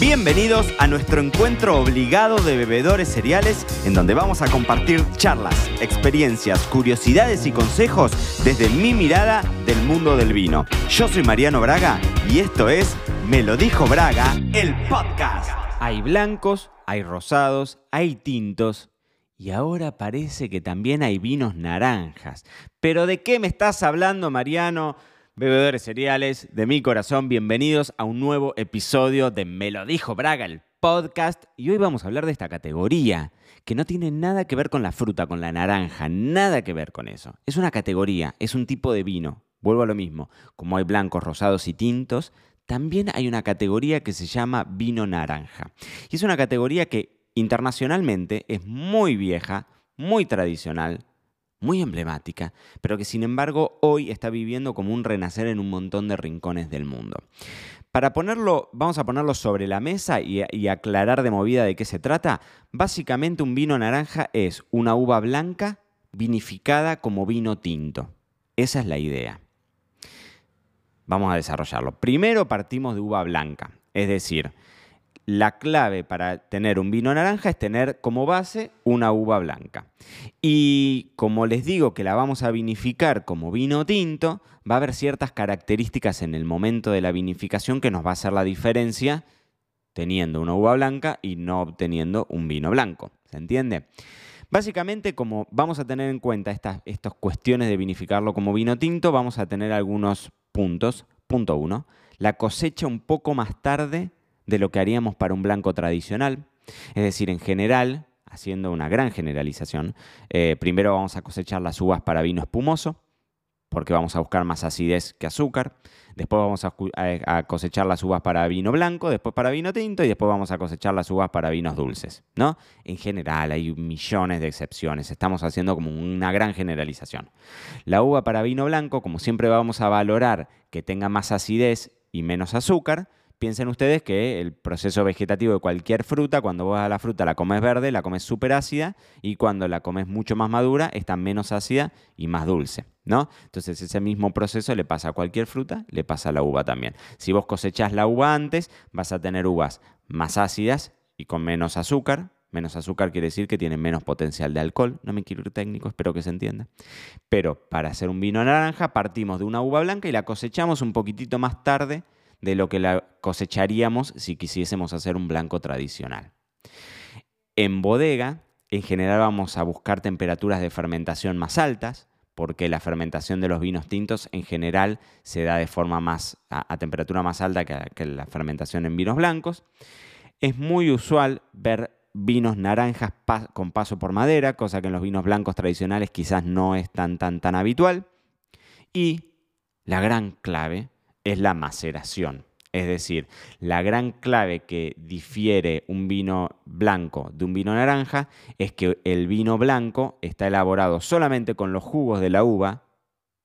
Bienvenidos a nuestro encuentro obligado de bebedores cereales, en donde vamos a compartir charlas, experiencias, curiosidades y consejos desde mi mirada del mundo del vino. Yo soy Mariano Braga y esto es Me lo dijo Braga, el podcast. Hay blancos, hay rosados, hay tintos. Y ahora parece que también hay vinos naranjas. ¿Pero de qué me estás hablando, Mariano? Bebedores cereales de mi corazón, bienvenidos a un nuevo episodio de Me lo dijo Braga, el podcast. Y hoy vamos a hablar de esta categoría, que no tiene nada que ver con la fruta, con la naranja, nada que ver con eso. Es una categoría, es un tipo de vino. Vuelvo a lo mismo, como hay blancos, rosados y tintos, también hay una categoría que se llama vino naranja. Y es una categoría que internacionalmente es muy vieja, muy tradicional, muy emblemática, pero que sin embargo hoy está viviendo como un renacer en un montón de rincones del mundo. Para ponerlo, vamos a ponerlo sobre la mesa y, y, aclarar de movida de qué se trata. Básicamente un vino naranja es una uva blanca vinificada como vino tinto. Esa es la idea. Vamos a desarrollarlo. Primero partimos de uva blanca, es decir, la clave para tener un vino naranja es tener como base una uva blanca. Y como les digo que la vamos a vinificar como vino tinto, va a haber ciertas características en el momento de la vinificación que nos va a hacer la diferencia teniendo una uva blanca y no obteniendo un vino blanco. ¿Se entiende? Básicamente, como vamos a tener en cuenta estas, cuestiones de vinificarlo como vino tinto, vamos a tener algunos puntos. Punto uno, la cosecha un poco más tarde de lo que haríamos para un blanco tradicional. Es decir, en general, haciendo una gran generalización, eh, primero vamos a cosechar las uvas para vino espumoso, porque vamos a buscar más acidez que azúcar. Después vamos a, cosechar las uvas para vino blanco, después para vino tinto y después vamos a cosechar las uvas para vinos dulces, ¿no? En general hay millones de excepciones, estamos haciendo como una gran generalización. La uva para vino blanco, como siempre vamos a valorar que tenga más acidez y menos azúcar, Piensen ustedes que el proceso vegetativo de cualquier fruta, cuando vos a la fruta la comes verde, la comes súper ácida y cuando la comes mucho más madura, está menos ácida y más dulce, ¿no? Entonces ese mismo proceso le pasa a cualquier fruta, le pasa a la uva también. Si vos cosechás la uva antes, vas a tener uvas más ácidas y con menos azúcar, Menos azúcar quiere decir que tienen menos potencial de alcohol. No me quiero ir técnico, espero que se entienda. Pero para hacer un vino naranja partimos de una uva blanca y la cosechamos un poquitito más tarde de lo que la cosecharíamos si quisiésemos hacer un blanco tradicional. En bodega, en general vamos a buscar temperaturas de fermentación más altas, porque la fermentación de los vinos tintos en general se da de forma más a, temperatura más alta que, la fermentación en vinos blancos. Es muy usual ver vinos naranjas con paso por madera, cosa que en los vinos blancos tradicionales quizás no es tan tan tan habitual. Y la gran clave es la maceración. Es decir, la gran clave que difiere un vino blanco de un vino naranja es que el vino blanco está elaborado solamente con los jugos de la uva,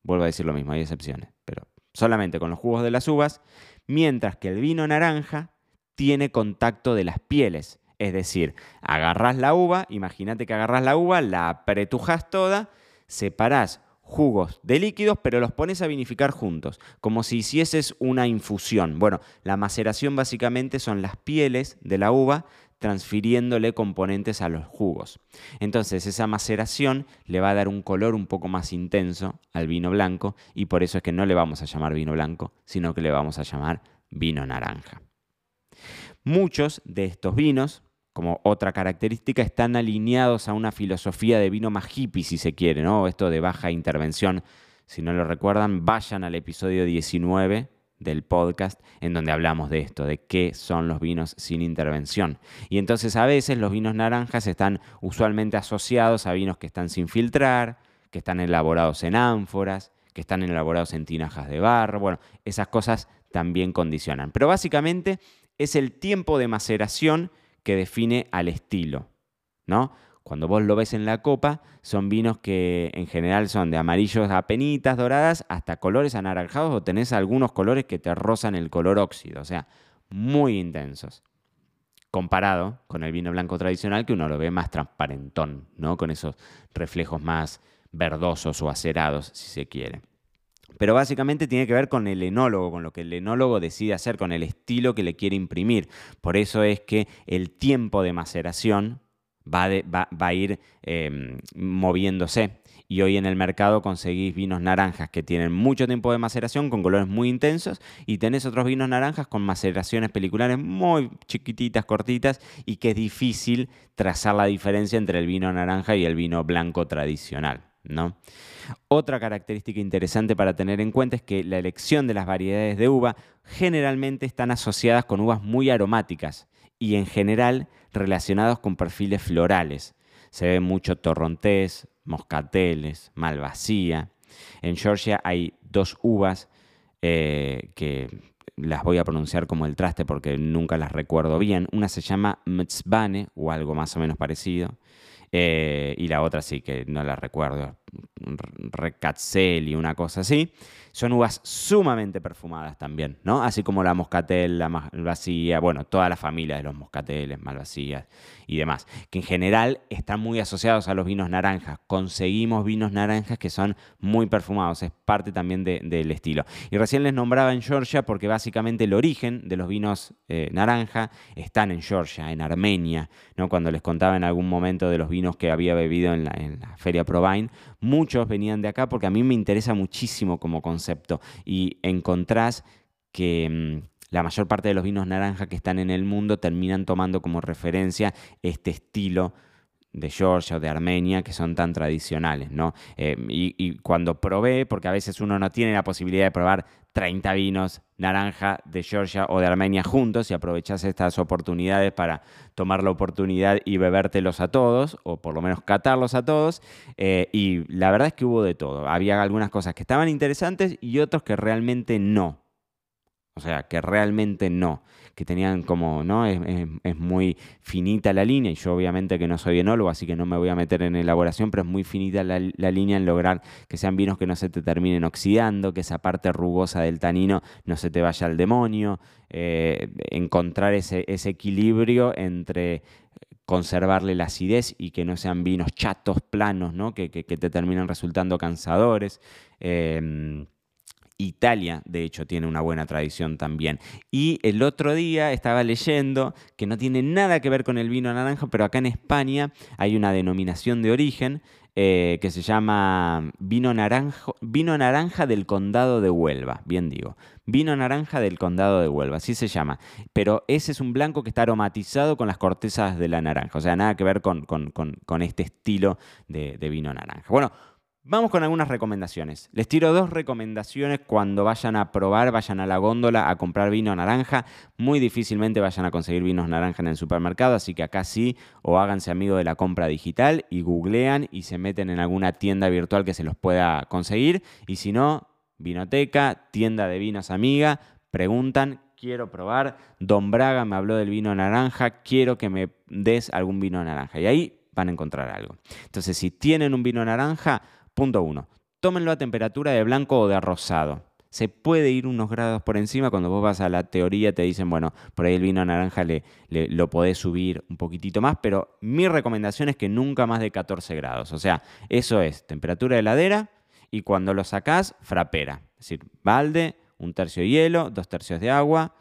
vuelvo a decir lo mismo, hay excepciones, pero solamente con los jugos de las uvas, mientras que el vino naranja tiene contacto de las pieles. Es decir, agarras la uva, imagínate que agarras la uva, la apretujas toda, separás jugos de líquidos, pero los pones a vinificar juntos, como si hicieses una infusión. Bueno, la maceración básicamente son las pieles de la uva transfiriéndole componentes a los jugos. Entonces esa maceración le va a dar un color un poco más intenso al vino blanco y por eso es que no le vamos a llamar vino blanco, sino que le vamos a llamar vino naranja. Muchos de estos vinos como otra característica, están alineados a una filosofía de vino más hippie, si se quiere, ¿no? Esto de baja intervención. Si no lo recuerdan, vayan al episodio 19 del podcast en donde hablamos de esto, de qué son los vinos sin intervención. Y entonces a veces los vinos naranjas están usualmente asociados a vinos que están sin filtrar, que están elaborados en ánforas, que están elaborados en tinajas de barro. Bueno, esas cosas también condicionan. Pero básicamente es el tiempo de maceración que define al estilo, ¿no? Cuando vos lo ves en la copa, son vinos que en general son de amarillos a penitas doradas hasta colores anaranjados o tenés algunos colores que te rozan el color óxido, o sea, muy intensos. Comparado con el vino blanco tradicional que uno lo ve más transparentón, ¿no? Con esos reflejos más verdosos o acerados, si se quiere. Pero básicamente tiene que ver con el enólogo, con lo que el enólogo decide hacer, con el estilo que le quiere imprimir. Por eso es que el tiempo de maceración va, a ir em, moviéndose. Y hoy en el mercado conseguís vinos naranjas que tienen mucho tiempo de maceración, con colores muy intensos, y tenés otros vinos naranjas con maceraciones peliculares muy chiquititas, cortitas, y que es difícil trazar la diferencia entre el vino naranja y el vino blanco tradicional. Otra característica interesante para tener en cuenta es que la elección de las variedades de uva generalmente están asociadas con uvas muy aromáticas y en general relacionados con perfiles florales. Se ve mucho torrontés, moscateles, malvasía. En Georgia hay dos uvas eh, que las voy a pronunciar como el traste porque nunca las recuerdo bien. Una se llama Mtzbane o algo más o menos parecido. Eh, y la otra sí que no la recuerdo, Recatzel y una cosa así. Son uvas sumamente perfumadas también, ¿no? Así como la moscatel, la malvasía, bueno, toda la familia de los moscateles, malvasías y demás, que en general están muy asociados a los vinos naranjas. Conseguimos vinos naranjas que son muy perfumados, es parte también del estilo. Y recién les nombraba en Georgia porque básicamente el origen de los vinos eh, naranja están en Georgia, en Armenia, ¿no? Cuando les contaba en algún momento de los vinos que había bebido en la, en la Feria Provine, muchos venían de acá porque a mí me interesa muchísimo como concepto. Y encontrás que mm, la mayor parte de los vinos naranja que están en el mundo terminan tomando como referencia este estilo de Georgia o de Armenia que son tan tradicionales, ¿no? Eh, y, cuando probé, porque a veces uno no tiene la posibilidad de probar 30 vinos naranja de Georgia o de Armenia juntos y aprovechas estas oportunidades para tomar la oportunidad y bebértelos a todos, o por lo menos catarlos a todos. Eh, y la verdad es que hubo de todo. Había algunas cosas que estaban interesantes y otros que realmente no. O sea, que realmente no que tenían como, ¿no? Es, muy finita la línea, y yo obviamente que no soy enólogo, así que no me voy a meter en elaboración, pero es muy finita la, línea en lograr que sean vinos que no se te terminen oxidando, que esa parte rugosa del tanino no se te vaya al demonio, eh, encontrar ese, equilibrio entre conservarle la acidez y que no sean vinos chatos, planos, ¿no? que, te terminan resultando cansadores. Eh, Italia, de hecho, tiene una buena tradición también. Y el otro día estaba leyendo que no tiene nada que ver con el vino naranja, pero acá en España hay una denominación de origen eh, que se llama vino, vino naranja del condado de Huelva, bien digo. Vino naranja del condado de Huelva, así se llama. Pero ese es un blanco que está aromatizado con las cortezas de la naranja, o sea, nada que ver con, este estilo de, de vino naranja. Bueno, Vamos con algunas recomendaciones. Les tiro dos recomendaciones cuando vayan a probar, vayan a la góndola a comprar vino naranja. Muy difícilmente vayan a conseguir vinos naranja en el supermercado, así que acá sí, o háganse amigo de la compra digital y googlean y se meten en alguna tienda virtual que se los pueda conseguir. Y si no, vinoteca, tienda de vinos amiga, preguntan, quiero probar. Don Braga me habló del vino naranja, quiero que me des algún vino naranja. Y ahí van a encontrar algo. Entonces, si tienen un vino naranja, Punto uno. Tómenlo a temperatura de blanco o de rosado. Se puede ir unos grados por encima. Cuando vos vas a la teoría te dicen, bueno, por ahí el vino naranja le, lo podés subir un poquitito más, pero mi recomendación es que nunca más de 14 grados. O sea, eso es temperatura de heladera y cuando lo sacás, frapera. Es decir, balde, un tercio de hielo, dos tercios de agua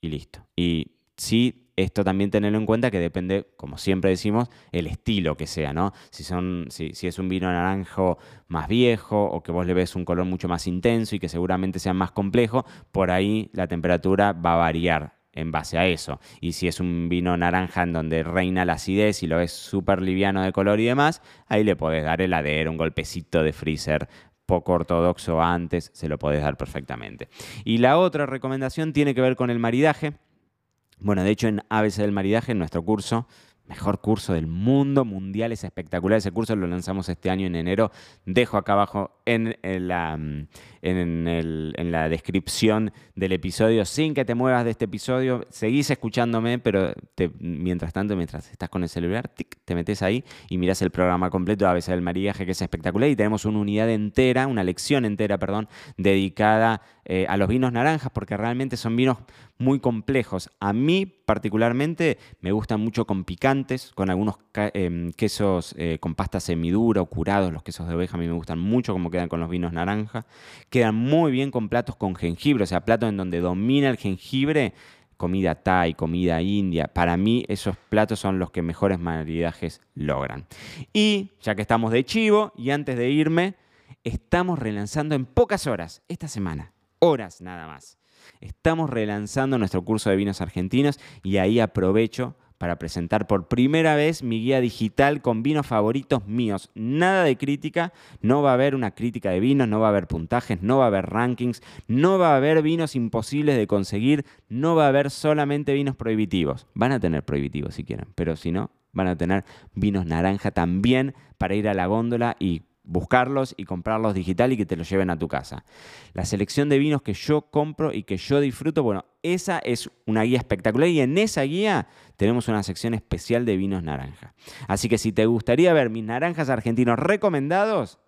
y listo. Y si esto también tenerlo en cuenta que depende, como siempre decimos, el estilo que sea, ¿no? Si, son, si, es un vino naranjo más viejo o que vos le ves un color mucho más intenso y que seguramente sea más complejo, por ahí la temperatura va a variar en base a eso. Y si es un vino naranja en donde reina la acidez y lo ves súper liviano de color y demás, ahí le podés dar heladero, un golpecito de freezer poco ortodoxo antes, se lo podés dar perfectamente. Y la otra recomendación tiene que ver con el maridaje. Bueno, de hecho en ABC del Maridaje, en nuestro curso, mejor curso del mundo mundial, es espectacular. Ese curso lo lanzamos este año en enero. Dejo acá abajo en, la, en, la descripción del episodio, sin que te muevas de este episodio. Seguís escuchándome, pero mientras tanto, mientras estás con el celular, te metes ahí y miras el programa completo de ABC del Maridaje, que es espectacular. Y tenemos una unidad entera, una lección entera, perdón, dedicada eh, a los vinos naranjas, porque realmente son vinos muy complejos. A mí particularmente me gustan mucho con picante con algunos em, quesos eh, con pasta semidura o curados, los quesos de oveja a mí me gustan mucho como quedan con los vinos naranja. Quedan muy bien con platos con jengibre, o sea, platos en donde domina el jengibre, comida thai, comida india. Para mí esos platos son los que mejores maridajes logran. Y ya que estamos de chivo y antes de irme, estamos relanzando en pocas horas, esta semana, horas nada más. Estamos relanzando nuestro curso de vinos argentinos y ahí aprovecho para presentar por primera vez mi guía digital con vinos favoritos míos. Nada de crítica, no va a haber una crítica de vinos, no va a haber puntajes, no va a haber rankings, no va a haber vinos imposibles de conseguir, no va a haber solamente vinos prohibitivos. Van a tener prohibitivos si quieren, pero si no, van a tener vinos naranja también para ir a la góndola y buscarlos y comprarlos digital y que te los lleven a tu casa. La selección de vinos que yo compro y que yo disfruto, bueno, esa es una guía espectacular y en esa guía tenemos una sección especial de vinos naranja. Así que si te gustaría ver mis naranjas argentinos recomendados,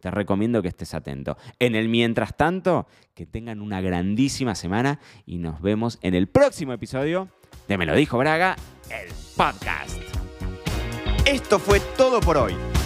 te recomiendo que estés atento. En el mientras tanto, que tengan una grandísima semana y nos vemos en el próximo episodio de Me lo dijo Braga, el podcast. Esto fue todo por hoy.